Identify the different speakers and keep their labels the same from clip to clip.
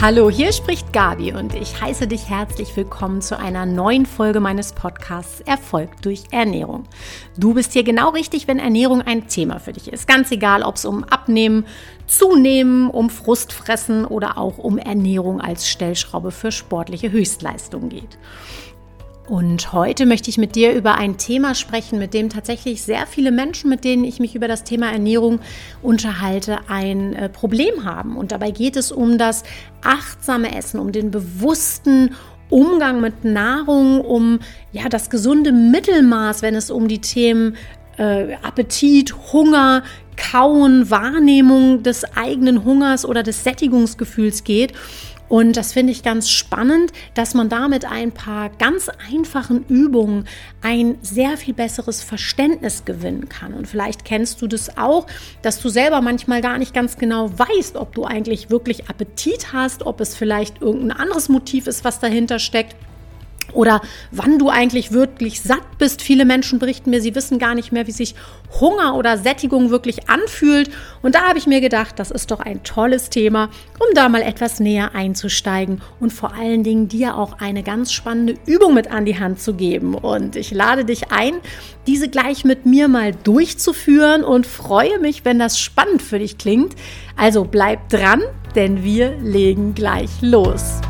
Speaker 1: Hallo, hier spricht Gabi und ich heiße dich herzlich willkommen zu einer neuen Folge meines Podcasts Erfolg durch Ernährung. Du bist hier genau richtig, wenn Ernährung ein Thema für dich ist. Ganz egal, ob es um Abnehmen, Zunehmen, um Frustfressen oder auch um Ernährung als Stellschraube für sportliche Höchstleistungen geht. Und heute möchte ich mit dir über ein Thema sprechen, mit dem tatsächlich sehr viele Menschen, mit denen ich mich über das Thema Ernährung unterhalte, ein äh, Problem haben. Und dabei geht es um das achtsame Essen, um den bewussten Umgang mit Nahrung, um ja das gesunde Mittelmaß, wenn es um die Themen äh, Appetit, Hunger, Kauen, Wahrnehmung des eigenen Hungers oder des Sättigungsgefühls geht. Und das finde ich ganz spannend, dass man damit ein paar ganz einfachen Übungen ein sehr viel besseres Verständnis gewinnen kann. Und vielleicht kennst du das auch, dass du selber manchmal gar nicht ganz genau weißt, ob du eigentlich wirklich Appetit hast, ob es vielleicht irgendein anderes Motiv ist, was dahinter steckt oder wann du eigentlich wirklich satt bist. Viele Menschen berichten mir, sie wissen gar nicht mehr, wie sich Hunger oder Sättigung wirklich anfühlt. Und da habe ich mir gedacht, das ist doch ein tolles Thema, um da mal etwas näher einzusteigen und vor allen Dingen dir auch eine ganz spannende Übung mit an die Hand zu geben. Und ich lade dich ein, diese gleich mit mir mal durchzuführen und freue mich, wenn das spannend für dich klingt. Also bleib dran, denn wir legen gleich los.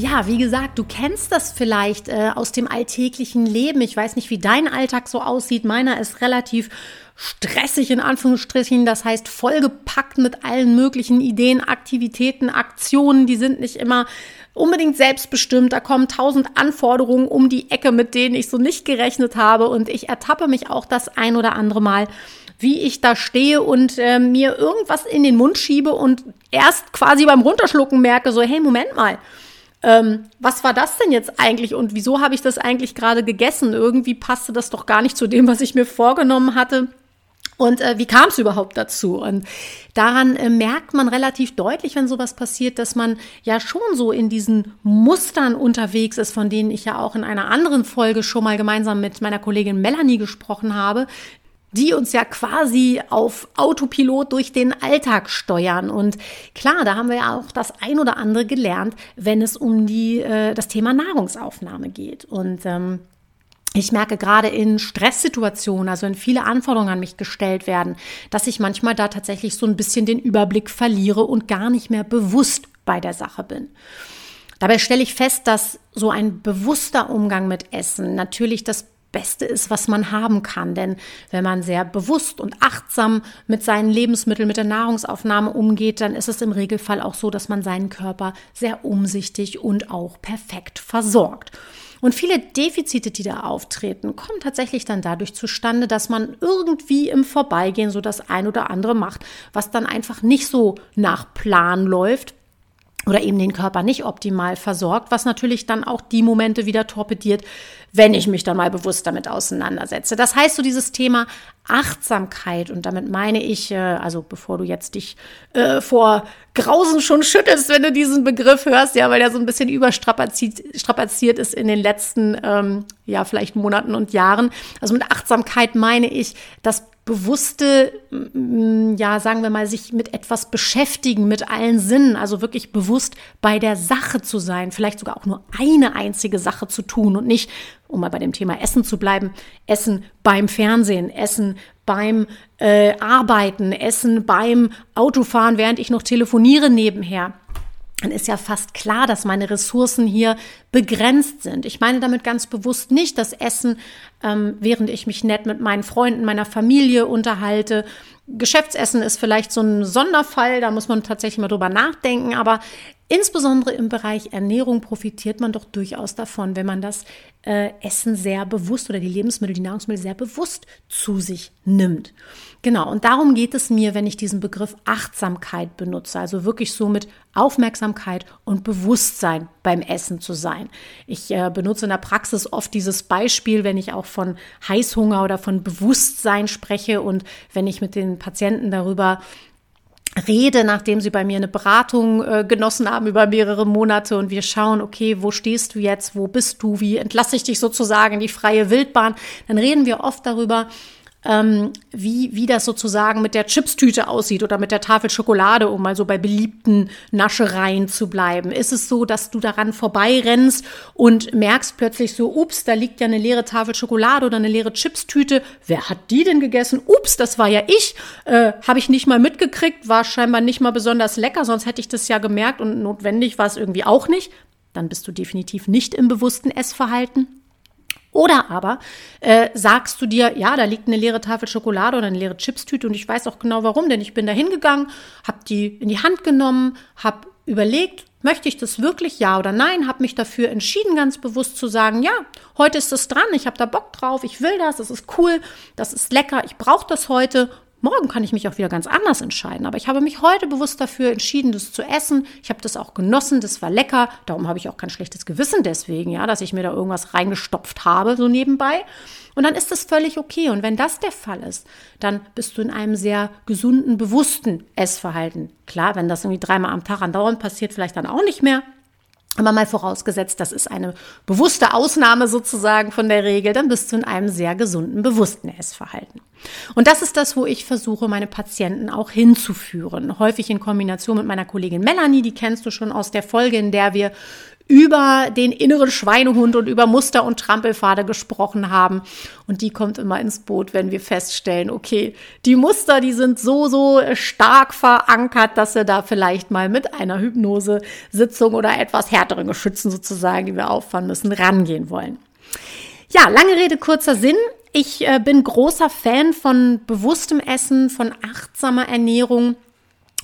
Speaker 1: Ja, wie gesagt, du kennst das vielleicht äh, aus dem alltäglichen Leben. Ich weiß nicht, wie dein Alltag so aussieht. Meiner ist relativ stressig in Anführungsstrichen, das heißt vollgepackt mit allen möglichen Ideen, Aktivitäten, Aktionen, die sind nicht immer unbedingt selbstbestimmt, da kommen tausend Anforderungen um die Ecke, mit denen ich so nicht gerechnet habe. Und ich ertappe mich auch das ein oder andere Mal, wie ich da stehe und äh, mir irgendwas in den Mund schiebe und erst quasi beim Runterschlucken merke, so hey, Moment mal, ähm, was war das denn jetzt eigentlich und wieso habe ich das eigentlich gerade gegessen? Irgendwie passte das doch gar nicht zu dem, was ich mir vorgenommen hatte. Und äh, wie kam es überhaupt dazu? Und daran äh, merkt man relativ deutlich, wenn sowas passiert, dass man ja schon so in diesen Mustern unterwegs ist, von denen ich ja auch in einer anderen Folge schon mal gemeinsam mit meiner Kollegin Melanie gesprochen habe, die uns ja quasi auf Autopilot durch den Alltag steuern. Und klar, da haben wir ja auch das ein oder andere gelernt, wenn es um die, äh, das Thema Nahrungsaufnahme geht. Und ähm, ich merke gerade in Stresssituationen, also wenn viele Anforderungen an mich gestellt werden, dass ich manchmal da tatsächlich so ein bisschen den Überblick verliere und gar nicht mehr bewusst bei der Sache bin. Dabei stelle ich fest, dass so ein bewusster Umgang mit Essen natürlich das Beste ist, was man haben kann. Denn wenn man sehr bewusst und achtsam mit seinen Lebensmitteln, mit der Nahrungsaufnahme umgeht, dann ist es im Regelfall auch so, dass man seinen Körper sehr umsichtig und auch perfekt versorgt. Und viele Defizite, die da auftreten, kommen tatsächlich dann dadurch zustande, dass man irgendwie im Vorbeigehen so das ein oder andere macht, was dann einfach nicht so nach Plan läuft, oder eben den Körper nicht optimal versorgt, was natürlich dann auch die Momente wieder torpediert, wenn ich mich dann mal bewusst damit auseinandersetze. Das heißt, so dieses Thema Achtsamkeit, und damit meine ich, äh, also bevor du jetzt dich äh, vor Grausen schon schüttelst, wenn du diesen Begriff hörst, ja, weil der so ein bisschen überstrapaziert strapaziert ist in den letzten, ähm, ja, vielleicht Monaten und Jahren. Also mit Achtsamkeit meine ich das bewusste, ja, sagen wir mal, sich mit etwas beschäftigen, mit allen Sinnen, also wirklich bewusst bei der Sache zu sein, vielleicht sogar auch nur eine einzige Sache zu tun und nicht, um mal bei dem Thema Essen zu bleiben, Essen beim Fernsehen, Essen beim äh, Arbeiten, Essen beim Autofahren, während ich noch telefoniere nebenher dann ist ja fast klar, dass meine Ressourcen hier begrenzt sind. Ich meine damit ganz bewusst nicht das Essen, ähm, während ich mich nett mit meinen Freunden, meiner Familie unterhalte. Geschäftsessen ist vielleicht so ein Sonderfall, da muss man tatsächlich mal drüber nachdenken, aber insbesondere im Bereich Ernährung profitiert man doch durchaus davon, wenn man das äh, Essen sehr bewusst oder die Lebensmittel, die Nahrungsmittel sehr bewusst zu sich nimmt. Genau, und darum geht es mir, wenn ich diesen Begriff Achtsamkeit benutze, also wirklich so mit Aufmerksamkeit und Bewusstsein beim Essen zu sein. Ich äh, benutze in der Praxis oft dieses Beispiel, wenn ich auch von Heißhunger oder von Bewusstsein spreche und wenn ich mit den Patienten darüber rede, nachdem sie bei mir eine Beratung äh, genossen haben über mehrere Monate und wir schauen, okay, wo stehst du jetzt, wo bist du, wie entlasse ich dich sozusagen in die freie Wildbahn, dann reden wir oft darüber, ähm, wie, wie das sozusagen mit der Chipstüte aussieht oder mit der Tafel Schokolade, um mal so bei beliebten Naschereien zu bleiben. Ist es so, dass du daran vorbeirennst und merkst plötzlich so, ups, da liegt ja eine leere Tafel Schokolade oder eine leere Chipstüte. Wer hat die denn gegessen? Ups, das war ja ich. Äh, Habe ich nicht mal mitgekriegt, war scheinbar nicht mal besonders lecker, sonst hätte ich das ja gemerkt und notwendig war es irgendwie auch nicht. Dann bist du definitiv nicht im bewussten Essverhalten. Oder aber äh, sagst du dir, ja, da liegt eine leere Tafel Schokolade oder eine leere Chipstüte und ich weiß auch genau warum, denn ich bin da hingegangen, habe die in die Hand genommen, habe überlegt, möchte ich das wirklich, ja oder nein, habe mich dafür entschieden, ganz bewusst zu sagen, ja, heute ist es dran, ich habe da Bock drauf, ich will das, das ist cool, das ist lecker, ich brauche das heute Morgen kann ich mich auch wieder ganz anders entscheiden. Aber ich habe mich heute bewusst dafür entschieden, das zu essen. Ich habe das auch genossen, das war lecker. Darum habe ich auch kein schlechtes Gewissen deswegen, ja, dass ich mir da irgendwas reingestopft habe, so nebenbei. Und dann ist das völlig okay. Und wenn das der Fall ist, dann bist du in einem sehr gesunden, bewussten Essverhalten. Klar, wenn das irgendwie dreimal am Tag andauernd passiert, vielleicht dann auch nicht mehr. Aber mal vorausgesetzt, das ist eine bewusste Ausnahme sozusagen von der Regel, dann bist du in einem sehr gesunden, bewussten Essverhalten. Und das ist das, wo ich versuche, meine Patienten auch hinzuführen. Häufig in Kombination mit meiner Kollegin Melanie, die kennst du schon aus der Folge, in der wir über den inneren Schweinehund und über Muster und Trampelpfade gesprochen haben. Und die kommt immer ins Boot, wenn wir feststellen, okay, die Muster, die sind so, so stark verankert, dass wir da vielleicht mal mit einer Hypnosesitzung oder etwas härteren Geschützen sozusagen, die wir auffahren müssen, rangehen wollen. Ja, lange Rede, kurzer Sinn. Ich äh, bin großer Fan von bewusstem Essen, von achtsamer Ernährung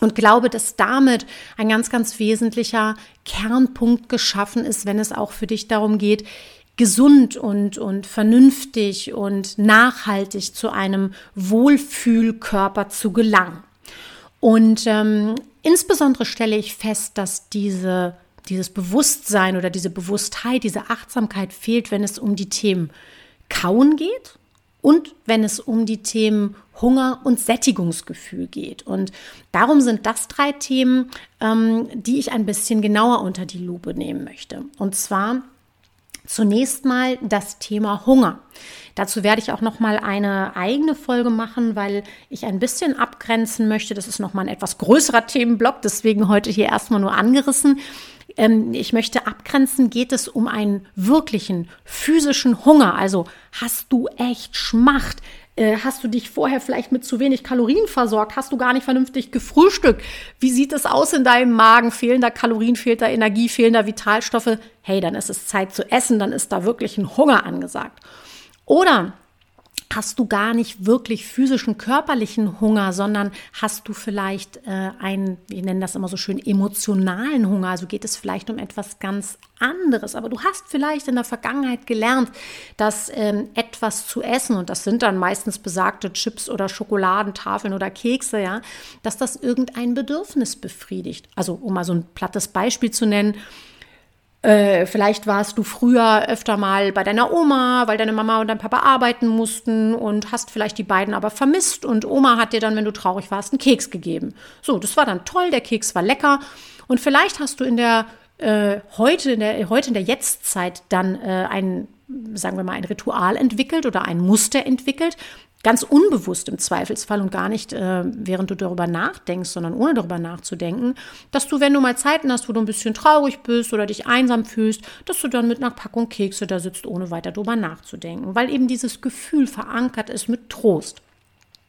Speaker 1: und glaube, dass damit ein ganz, ganz wesentlicher Kernpunkt geschaffen ist, wenn es auch für dich darum geht, gesund und, und vernünftig und nachhaltig zu einem Wohlfühlkörper zu gelangen. Und ähm, insbesondere stelle ich fest, dass diese, dieses Bewusstsein oder diese Bewusstheit, diese Achtsamkeit fehlt, wenn es um die Themen Kauen geht und wenn es um die Themen Hunger und Sättigungsgefühl geht. Und darum sind das drei Themen, ähm, die ich ein bisschen genauer unter die Lupe nehmen möchte. Und zwar zunächst mal das Thema Hunger. Dazu werde ich auch noch mal eine eigene Folge machen, weil ich ein bisschen abgrenzen möchte. Das ist noch mal ein etwas größerer Themenblock, deswegen heute hier erstmal nur angerissen. Ähm, ich möchte abgrenzen, geht es um einen wirklichen physischen Hunger. Also hast du echt Schmacht? Äh, hast du dich vorher vielleicht mit zu wenig Kalorien versorgt? Hast du gar nicht vernünftig gefrühstückt? Wie sieht es aus in deinem Magen? Fehlen da Kalorien, fehlt da Energie, fehlen da Vitalstoffe? Hey, dann ist es Zeit zu essen, dann ist da wirklich ein Hunger angesagt. Oder hast du gar nicht wirklich physischen, körperlichen Hunger, sondern hast du vielleicht äh, einen, wir nennen das immer so schön, emotionalen Hunger. Also geht es vielleicht um etwas ganz anderes. Aber du hast vielleicht in der Vergangenheit gelernt, dass ähm, etwas zu essen, und das sind dann meistens besagte Chips oder Schokoladentafeln oder Kekse, ja, dass das irgendein Bedürfnis befriedigt. Also um mal so ein plattes Beispiel zu nennen, äh, vielleicht warst du früher öfter mal bei deiner Oma, weil deine Mama und dein Papa arbeiten mussten und hast vielleicht die beiden aber vermisst und Oma hat dir dann, wenn du traurig warst, einen Keks gegeben. So, das war dann toll, der Keks war lecker und vielleicht hast du in der äh, heute in der heute in der Jetztzeit dann äh, ein sagen wir mal ein Ritual entwickelt oder ein Muster entwickelt, ganz unbewusst im Zweifelsfall und gar nicht, äh, während du darüber nachdenkst, sondern ohne darüber nachzudenken, dass du, wenn du mal Zeiten hast, wo du ein bisschen traurig bist oder dich einsam fühlst, dass du dann mit einer Packung Kekse da sitzt, ohne weiter darüber nachzudenken, weil eben dieses Gefühl verankert ist mit Trost.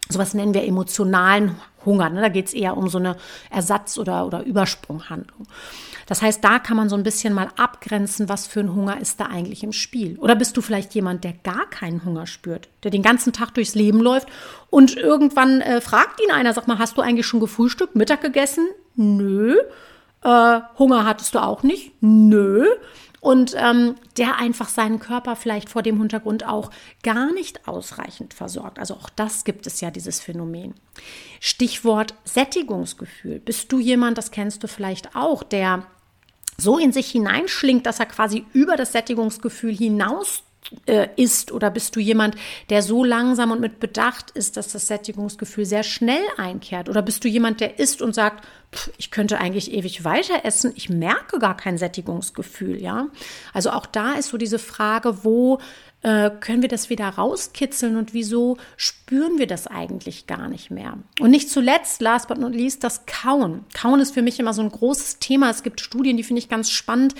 Speaker 1: Sowas nennen wir emotionalen Hunger. Ne? Da geht es eher um so eine Ersatz- oder, oder Übersprunghandlung. Das heißt, da kann man so ein bisschen mal abgrenzen, was für ein Hunger ist da eigentlich im Spiel. Oder bist du vielleicht jemand, der gar keinen Hunger spürt, der den ganzen Tag durchs Leben läuft und irgendwann äh, fragt ihn einer, sag mal, hast du eigentlich schon gefrühstückt, Mittag gegessen? Nö. Äh, Hunger hattest du auch nicht? Nö und ähm, der einfach seinen Körper vielleicht vor dem Hintergrund auch gar nicht ausreichend versorgt. Also auch das gibt es ja, dieses Phänomen. Stichwort Sättigungsgefühl. Bist du jemand, das kennst du vielleicht auch, der so in sich hineinschlingt, dass er quasi über das Sättigungsgefühl hinaus äh, isst oder bist du jemand, der so langsam und mit Bedacht ist, dass das Sättigungsgefühl sehr schnell einkehrt? Oder bist du jemand, der isst und sagt, pff, ich könnte eigentlich ewig weiter essen, ich merke gar kein Sättigungsgefühl, ja? Also auch da ist so diese Frage, wo äh, können wir das wieder rauskitzeln und wieso spüren wir das eigentlich gar nicht mehr? Und nicht zuletzt, last but not least, das Kauen. Kauen ist für mich immer so ein großes Thema. Es gibt Studien, die finde ich ganz spannend.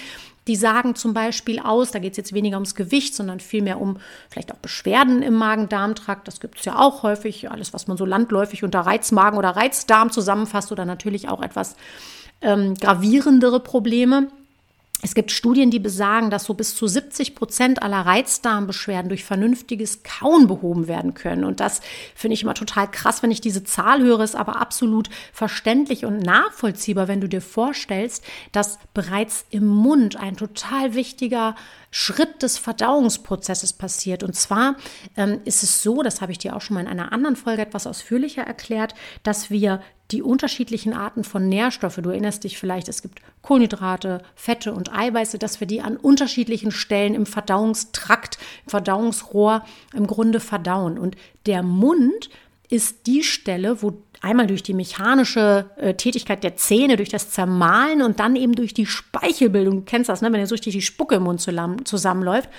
Speaker 1: Die sagen zum Beispiel aus, da geht es jetzt weniger ums Gewicht, sondern vielmehr um vielleicht auch Beschwerden im Magen-Darm-Trakt. Das gibt es ja auch häufig. Alles, was man so landläufig unter Reizmagen oder Reizdarm zusammenfasst oder natürlich auch etwas ähm, gravierendere Probleme. Es gibt Studien, die besagen, dass so bis zu 70 Prozent aller Reizdarmbeschwerden durch vernünftiges Kauen behoben werden können. Und das finde ich immer total krass, wenn ich diese Zahl höre, ist aber absolut verständlich und nachvollziehbar, wenn du dir vorstellst, dass bereits im Mund ein total wichtiger Schritt des Verdauungsprozesses passiert. Und zwar ähm, ist es so, das habe ich dir auch schon mal in einer anderen Folge etwas ausführlicher erklärt, dass wir die unterschiedlichen Arten von Nährstoffe, du erinnerst dich vielleicht, es gibt Kohlenhydrate, Fette und Eiweiße, dass wir die an unterschiedlichen Stellen im Verdauungstrakt, im Verdauungsrohr im Grunde verdauen. Und der Mund ist die Stelle, wo einmal durch die mechanische äh, Tätigkeit der Zähne, durch das Zermahlen und dann eben durch die Speichelbildung, du kennst das, ne? wenn jetzt richtig die Spucke im Mund zusammenläuft,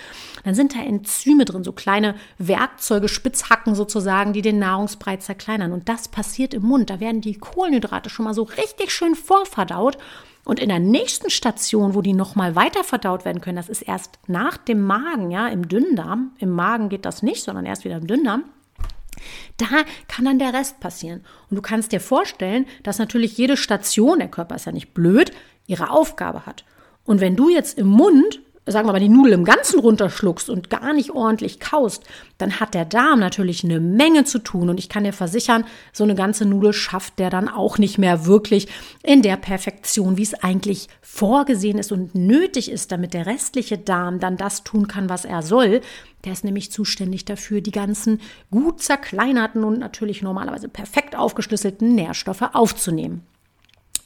Speaker 1: dann sind da Enzyme drin, so kleine Werkzeuge, Spitzhacken sozusagen, die den Nahrungsbrei zerkleinern. Und das passiert im Mund. Da werden die Kohlenhydrate schon mal so richtig schön vorverdaut. Und in der nächsten Station, wo die nochmal weiter verdaut werden können, das ist erst nach dem Magen, ja, im Dünndarm. Im Magen geht das nicht, sondern erst wieder im Dünndarm da kann dann der Rest passieren. Und du kannst dir vorstellen, dass natürlich jede Station, der Körper ist ja nicht blöd, ihre Aufgabe hat. Und wenn du jetzt im Mund sagen wir mal, die Nudel im Ganzen runterschluckst und gar nicht ordentlich kaust, dann hat der Darm natürlich eine Menge zu tun. Und ich kann dir versichern, so eine ganze Nudel schafft der dann auch nicht mehr wirklich in der Perfektion, wie es eigentlich vorgesehen ist und nötig ist, damit der restliche Darm dann das tun kann, was er soll. Der ist nämlich zuständig dafür, die ganzen gut zerkleinerten und natürlich normalerweise perfekt aufgeschlüsselten Nährstoffe aufzunehmen.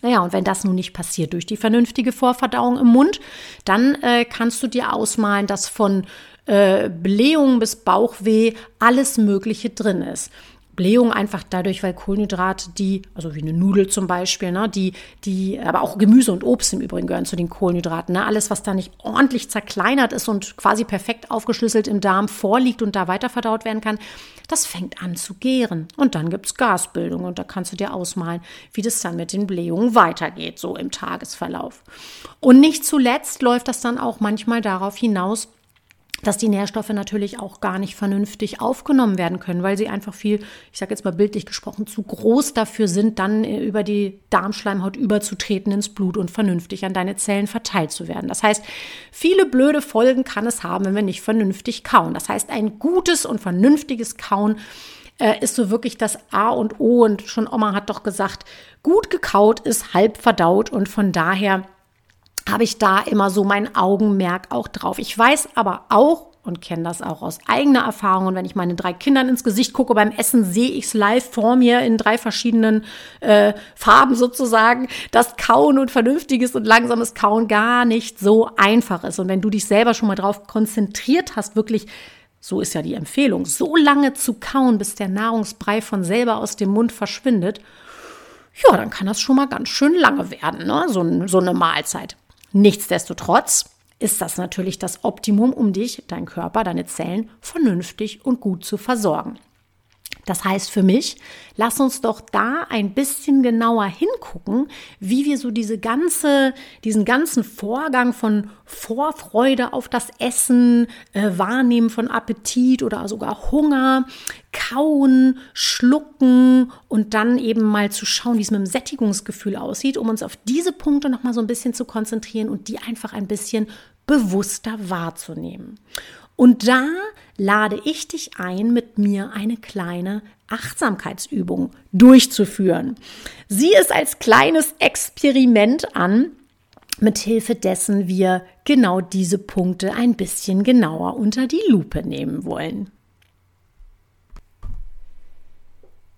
Speaker 1: Naja, und wenn das nun nicht passiert durch die vernünftige Vorverdauung im Mund, dann äh, kannst du dir ausmalen, dass von äh, Blähung bis Bauchweh alles Mögliche drin ist. Blähung einfach dadurch, weil Kohlenhydrate, die, also wie eine Nudel zum Beispiel, ne, die, die, aber auch Gemüse und Obst im Übrigen gehören zu den Kohlenhydraten. Ne, alles, was da nicht ordentlich zerkleinert ist und quasi perfekt aufgeschlüsselt im Darm vorliegt und da weiterverdaut werden kann, das fängt an zu gären. Und dann gibt es Gasbildung und da kannst du dir ausmalen, wie das dann mit den Blähungen weitergeht, so im Tagesverlauf. Und nicht zuletzt läuft das dann auch manchmal darauf hinaus, dass die Nährstoffe natürlich auch gar nicht vernünftig aufgenommen werden können, weil sie einfach viel, ich sage jetzt mal bildlich gesprochen, zu groß dafür sind, dann äh, über die Darmschleimhaut überzutreten ins Blut und vernünftig an deine Zellen verteilt zu werden. Das heißt, viele blöde Folgen kann es haben, wenn wir nicht vernünftig kauen. Das heißt, ein gutes und vernünftiges Kauen äh, ist so wirklich das A und O. Und schon Oma hat doch gesagt, gut gekaut ist halb verdaut und von daher habe ich da immer so mein Augenmerk auch drauf. Ich weiß aber auch und kenne das auch aus eigener Erfahrung. Und wenn ich meinen drei Kindern ins Gesicht gucke beim Essen, sehe ich es live vor mir in drei verschiedenen äh, Farben sozusagen, dass Kauen und vernünftiges und langsames Kauen gar nicht so einfach ist. Und wenn du dich selber schon mal drauf konzentriert hast, wirklich so ist ja die Empfehlung, so lange zu kauen, bis der Nahrungsbrei von selber aus dem Mund verschwindet, ja, dann kann das schon mal ganz schön lange werden, ne? so, so eine Mahlzeit. Nichtsdestotrotz ist das natürlich das Optimum, um dich, dein Körper, deine Zellen vernünftig und gut zu versorgen. Das heißt für mich, lass uns doch da ein bisschen genauer hingucken, wie wir so diese ganze, diesen ganzen Vorgang von Vorfreude auf das Essen, äh, Wahrnehmen von Appetit oder sogar Hunger, Kauen, Schlucken und dann eben mal zu schauen, wie es mit dem Sättigungsgefühl aussieht, um uns auf diese Punkte nochmal so ein bisschen zu konzentrieren und die einfach ein bisschen bewusster wahrzunehmen. Und da lade ich dich ein, mit mir eine kleine Achtsamkeitsübung durchzuführen. Sieh es als kleines Experiment an, mithilfe dessen wir genau diese Punkte ein bisschen genauer unter die Lupe nehmen wollen.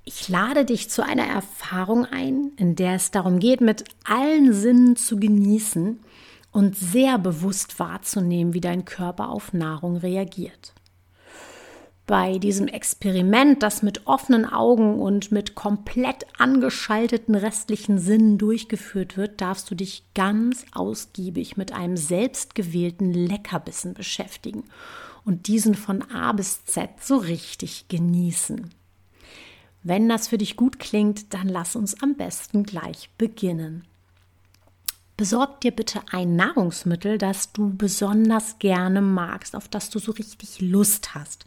Speaker 1: Ich lade dich zu einer Erfahrung ein, in der es darum geht, mit allen Sinnen zu genießen und sehr bewusst wahrzunehmen, wie dein Körper auf Nahrung reagiert. Bei diesem Experiment, das mit offenen Augen und mit komplett angeschalteten restlichen Sinnen durchgeführt wird, darfst du dich ganz ausgiebig mit einem selbstgewählten Leckerbissen beschäftigen und diesen von A bis Z so richtig genießen. Wenn das für dich gut klingt, dann lass uns am besten gleich beginnen. Besorg dir bitte ein Nahrungsmittel, das du besonders gerne magst, auf das du so richtig Lust hast.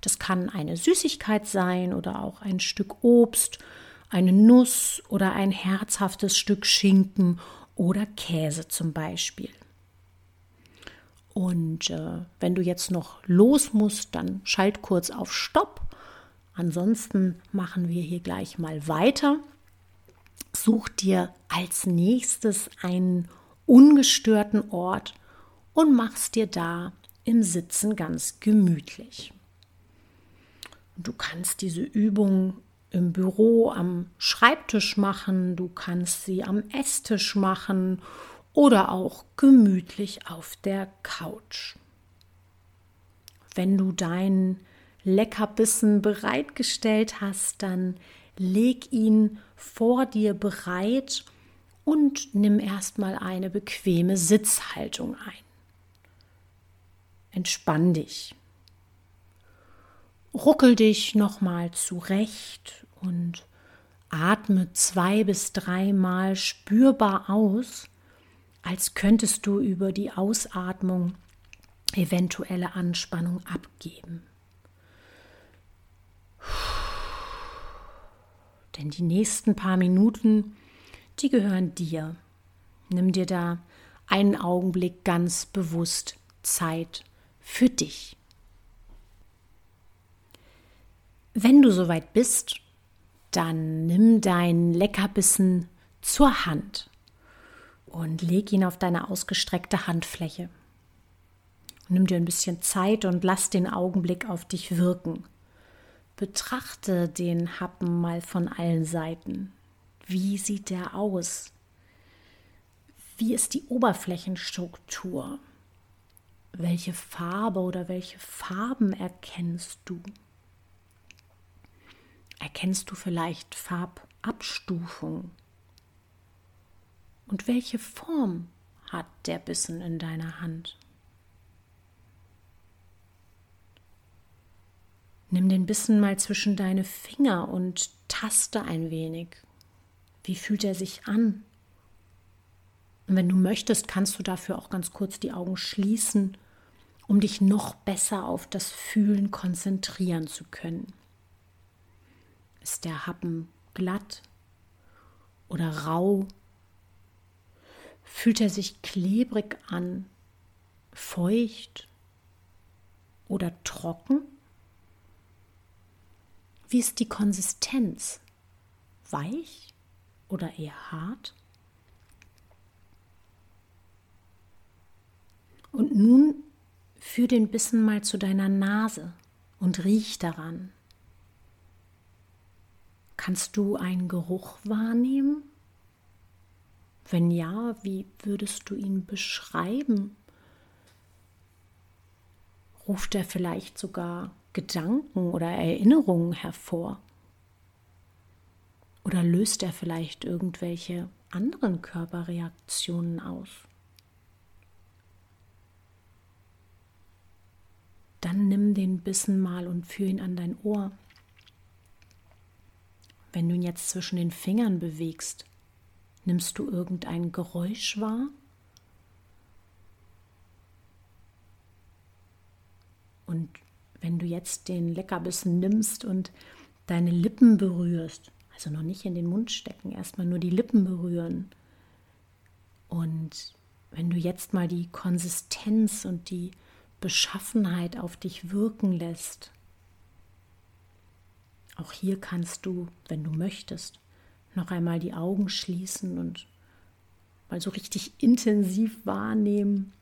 Speaker 1: Das kann eine Süßigkeit sein oder auch ein Stück Obst, eine Nuss oder ein herzhaftes Stück Schinken oder Käse zum Beispiel. Und äh, wenn du jetzt noch los musst, dann schalt kurz auf Stopp. Ansonsten machen wir hier gleich mal weiter. Such dir als nächstes einen ungestörten Ort und machst dir da im Sitzen ganz gemütlich. Du kannst diese Übung im Büro am Schreibtisch machen, du kannst sie am Esstisch machen oder auch gemütlich auf der Couch. Wenn du deinen Leckerbissen bereitgestellt hast, dann leg ihn vor dir bereit und nimm erstmal eine bequeme Sitzhaltung ein. Entspann dich. Ruckel dich nochmal zurecht und atme zwei bis dreimal spürbar aus, als könntest du über die Ausatmung eventuelle Anspannung abgeben. Denn die nächsten paar Minuten, die gehören dir. Nimm dir da einen Augenblick ganz bewusst Zeit für dich. Wenn du soweit bist, dann nimm deinen Leckerbissen zur Hand und leg ihn auf deine ausgestreckte Handfläche. Nimm dir ein bisschen Zeit und lass den Augenblick auf dich wirken. Betrachte den Happen mal von allen Seiten. Wie sieht der aus? Wie ist die Oberflächenstruktur? Welche Farbe oder welche Farben erkennst du? Erkennst du vielleicht Farbabstufung? Und welche Form hat der Bissen in deiner Hand? Nimm den Bissen mal zwischen deine Finger und taste ein wenig. Wie fühlt er sich an? Und wenn du möchtest, kannst du dafür auch ganz kurz die Augen schließen, um dich noch besser auf das Fühlen konzentrieren zu können. Ist der Happen glatt oder rau? Fühlt er sich klebrig an, feucht oder trocken? Wie ist die Konsistenz? Weich oder eher hart? Und nun führ den Bissen mal zu deiner Nase und riech daran. Kannst du einen Geruch wahrnehmen? Wenn ja, wie würdest du ihn beschreiben? Ruft er vielleicht sogar Gedanken oder Erinnerungen hervor? Oder löst er vielleicht irgendwelche anderen Körperreaktionen aus? Dann nimm den Bissen mal und führ ihn an dein Ohr. Wenn du ihn jetzt zwischen den Fingern bewegst, nimmst du irgendein Geräusch wahr? Und wenn du jetzt den Leckerbissen nimmst und deine Lippen berührst, also noch nicht in den Mund stecken, erstmal nur die Lippen berühren. Und wenn du jetzt mal die Konsistenz und die Beschaffenheit auf dich wirken lässt, auch hier kannst du, wenn du möchtest, noch einmal die Augen schließen und mal so richtig intensiv wahrnehmen.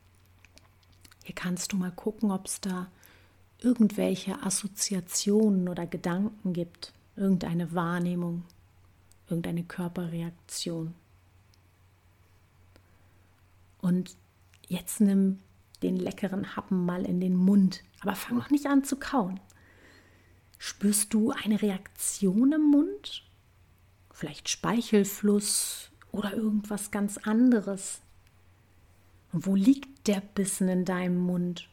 Speaker 1: Hier kannst du mal gucken, ob es da irgendwelche Assoziationen oder Gedanken gibt, irgendeine Wahrnehmung, irgendeine Körperreaktion. Und jetzt nimm den leckeren Happen mal in den Mund, aber fang noch nicht an zu kauen. Spürst du eine Reaktion im Mund? Vielleicht Speichelfluss oder irgendwas ganz anderes? Und wo liegt der Bissen in deinem Mund?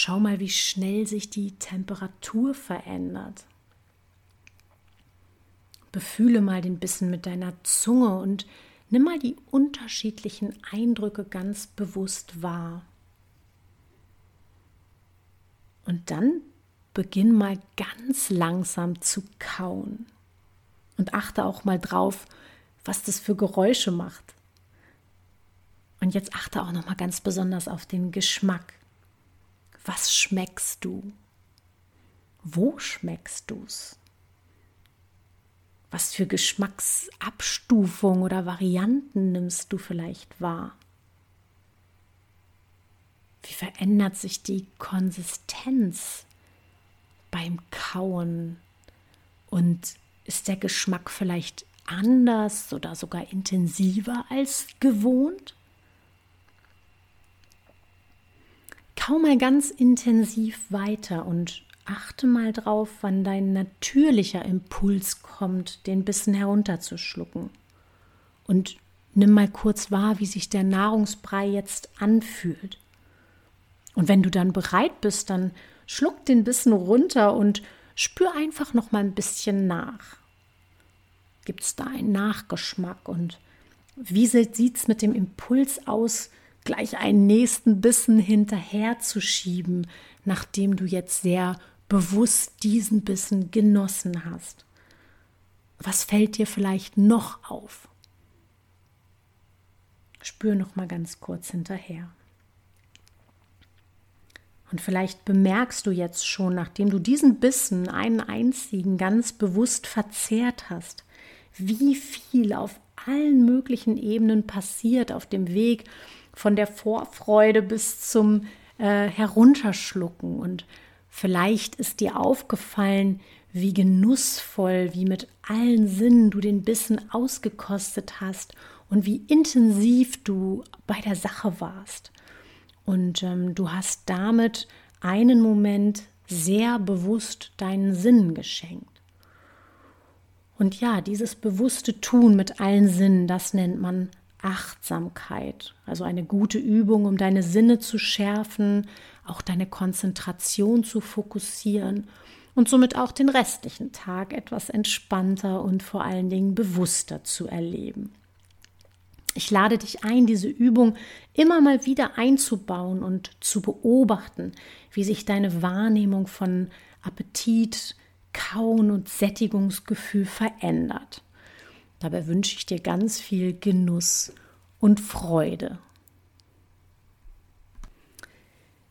Speaker 1: Schau mal, wie schnell sich die Temperatur verändert. Befühle mal den Bissen mit deiner Zunge und nimm mal die unterschiedlichen Eindrücke ganz bewusst wahr. Und dann beginn mal ganz langsam zu kauen. Und achte auch mal drauf, was das für Geräusche macht. Und jetzt achte auch noch mal ganz besonders auf den Geschmack. Was schmeckst du? Wo schmeckst du's? Was für Geschmacksabstufungen oder Varianten nimmst du vielleicht wahr? Wie verändert sich die Konsistenz beim Kauen? Und ist der Geschmack vielleicht anders oder sogar intensiver als gewohnt? Kau mal ganz intensiv weiter und achte mal drauf, wann dein natürlicher Impuls kommt, den Bissen herunterzuschlucken. Und nimm mal kurz wahr, wie sich der Nahrungsbrei jetzt anfühlt. Und wenn du dann bereit bist, dann schluck den Bissen runter und spür einfach noch mal ein bisschen nach. Gibt es da einen Nachgeschmack und wie sieht es mit dem Impuls aus, gleich einen nächsten Bissen hinterherzuschieben, nachdem du jetzt sehr bewusst diesen Bissen genossen hast? Was fällt dir vielleicht noch auf? Spür noch mal ganz kurz hinterher. Und vielleicht bemerkst du jetzt schon, nachdem du diesen Bissen einen einzigen ganz bewusst verzehrt hast, wie viel auf allen möglichen Ebenen passiert auf dem Weg von der Vorfreude bis zum äh, Herunterschlucken. Und vielleicht ist dir aufgefallen, wie genussvoll, wie mit allen Sinnen du den Bissen ausgekostet hast und wie intensiv du bei der Sache warst. Und ähm, du hast damit einen Moment sehr bewusst deinen Sinnen geschenkt. Und ja, dieses bewusste Tun mit allen Sinnen, das nennt man Achtsamkeit, also eine gute Übung, um deine Sinne zu schärfen, auch deine Konzentration zu fokussieren und somit auch den restlichen Tag etwas entspannter und vor allen Dingen bewusster zu erleben. Ich lade dich ein, diese Übung immer mal wieder einzubauen und zu beobachten, wie sich deine Wahrnehmung von Appetit, Kauen und Sättigungsgefühl verändert. Dabei wünsche ich dir ganz viel Genuss und Freude.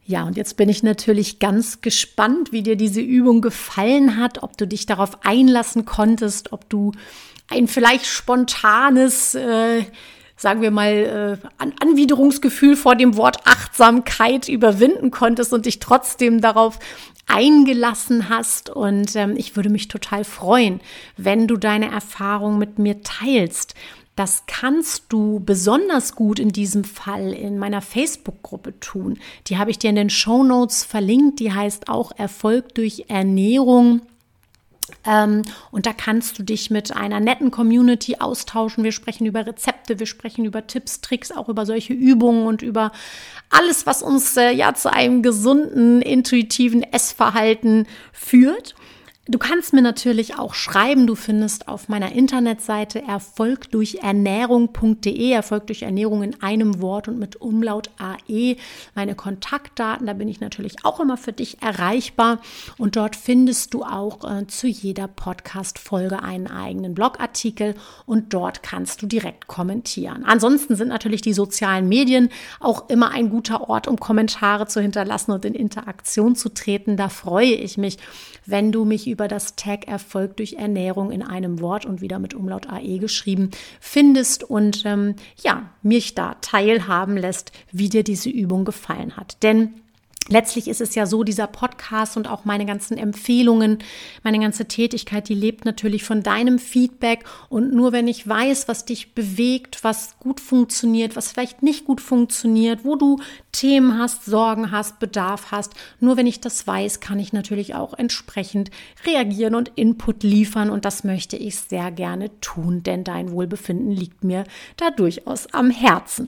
Speaker 1: Ja, und jetzt bin ich natürlich ganz gespannt, wie dir diese Übung gefallen hat, ob du dich darauf einlassen konntest, ob du ein vielleicht spontanes, äh, sagen wir mal, äh, An Anwiderungsgefühl vor dem Wort Achtsamkeit überwinden konntest und dich trotzdem darauf eingelassen hast. Und ähm, ich würde mich total freuen, wenn du deine Erfahrung mit mir teilst. Das kannst du besonders gut in diesem Fall in meiner Facebook-Gruppe tun. Die habe ich dir in den Show Notes verlinkt. Die heißt auch Erfolg durch Ernährung. Ähm, und da kannst du dich mit einer netten Community austauschen. Wir sprechen über Rezepte, wir sprechen über Tipps, Tricks, auch über solche Übungen und über alles, was uns äh, ja zu einem gesunden, intuitiven Essverhalten führt. Du kannst mir natürlich auch schreiben. Du findest auf meiner Internetseite erfolgdurchernährung.de, Erfolg durch Ernährung in einem Wort und mit Umlaut AE, meine Kontaktdaten. Da bin ich natürlich auch immer für dich erreichbar. Und dort findest du auch äh, zu jeder Podcast-Folge einen eigenen Blogartikel und dort kannst du direkt kommentieren. Ansonsten sind natürlich die sozialen Medien auch immer ein guter Ort, um Kommentare zu hinterlassen und in Interaktion zu treten. Da freue ich mich, wenn du mich über das Tag Erfolg durch Ernährung in einem Wort und wieder mit Umlaut AE geschrieben findest und ähm, ja, mich da teilhaben lässt, wie dir diese Übung gefallen hat. Denn Letztlich ist es ja so, dieser Podcast und auch meine ganzen Empfehlungen, meine ganze Tätigkeit, die lebt natürlich von deinem Feedback. Und nur wenn ich weiß, was dich bewegt, was gut funktioniert, was vielleicht nicht gut funktioniert, wo du Themen hast, Sorgen hast, Bedarf hast, nur wenn ich das weiß, kann ich natürlich auch entsprechend reagieren und Input liefern. Und das möchte ich sehr gerne tun, denn dein Wohlbefinden liegt mir da durchaus am Herzen.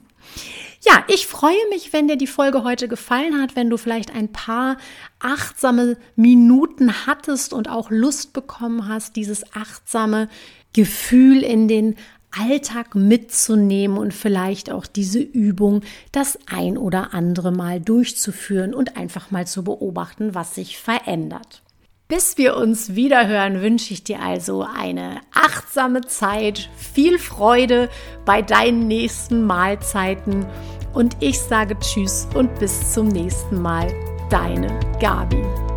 Speaker 1: Ja, ich freue mich, wenn dir die Folge heute gefallen hat, wenn du vielleicht ein paar achtsame Minuten hattest und auch Lust bekommen hast, dieses achtsame Gefühl in den Alltag mitzunehmen und vielleicht auch diese Übung das ein oder andere Mal durchzuführen und einfach mal zu beobachten, was sich verändert. Bis wir uns wieder hören, wünsche ich dir also eine achtsame Zeit, viel Freude bei deinen nächsten Mahlzeiten und ich sage Tschüss und bis zum nächsten Mal. Deine Gabi.